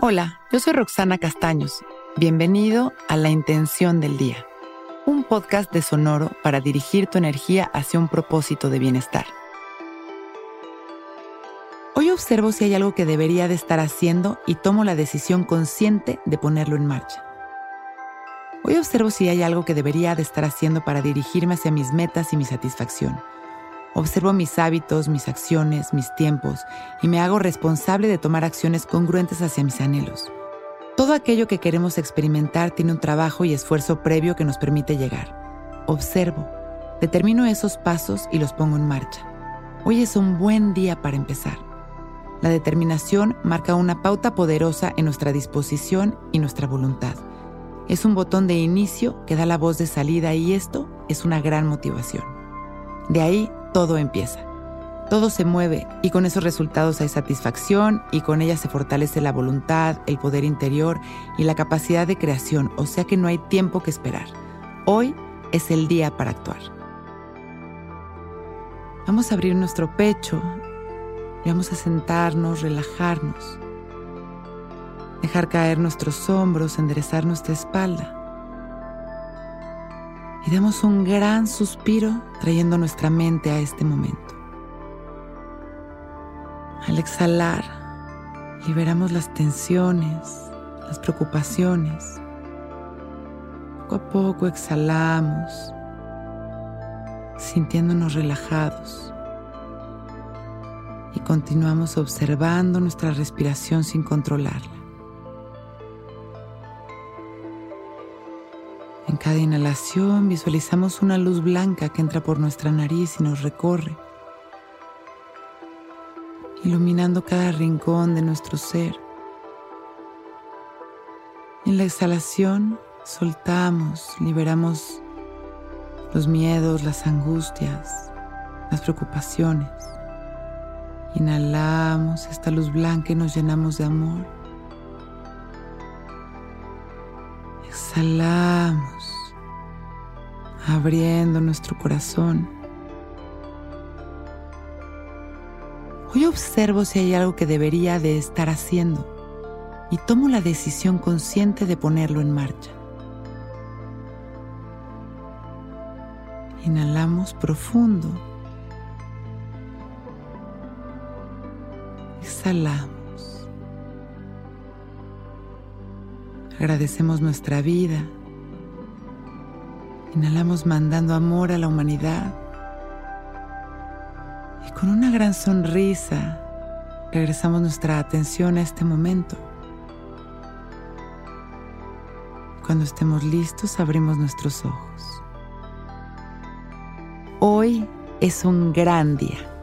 Hola, yo soy Roxana Castaños. Bienvenido a La Intención del Día, un podcast de Sonoro para dirigir tu energía hacia un propósito de bienestar. Hoy observo si hay algo que debería de estar haciendo y tomo la decisión consciente de ponerlo en marcha. Hoy observo si hay algo que debería de estar haciendo para dirigirme hacia mis metas y mi satisfacción. Observo mis hábitos, mis acciones, mis tiempos y me hago responsable de tomar acciones congruentes hacia mis anhelos. Todo aquello que queremos experimentar tiene un trabajo y esfuerzo previo que nos permite llegar. Observo, determino esos pasos y los pongo en marcha. Hoy es un buen día para empezar. La determinación marca una pauta poderosa en nuestra disposición y nuestra voluntad. Es un botón de inicio que da la voz de salida y esto es una gran motivación. De ahí todo empieza. Todo se mueve y con esos resultados hay satisfacción y con ella se fortalece la voluntad, el poder interior y la capacidad de creación, o sea que no hay tiempo que esperar. Hoy es el día para actuar. Vamos a abrir nuestro pecho y vamos a sentarnos, relajarnos, dejar caer nuestros hombros, enderezar nuestra espalda y damos un gran suspiro trayendo nuestra mente a este momento. Al exhalar, liberamos las tensiones, las preocupaciones. Poco a poco exhalamos, sintiéndonos relajados. Y continuamos observando nuestra respiración sin controlarla. En cada inhalación visualizamos una luz blanca que entra por nuestra nariz y nos recorre, iluminando cada rincón de nuestro ser. En la exhalación soltamos, liberamos los miedos, las angustias, las preocupaciones. Inhalamos esta luz blanca y nos llenamos de amor. Exhalamos, abriendo nuestro corazón. Hoy observo si hay algo que debería de estar haciendo y tomo la decisión consciente de ponerlo en marcha. Inhalamos profundo. Exhalamos. Agradecemos nuestra vida. Inhalamos mandando amor a la humanidad. Y con una gran sonrisa regresamos nuestra atención a este momento. Cuando estemos listos abrimos nuestros ojos. Hoy es un gran día.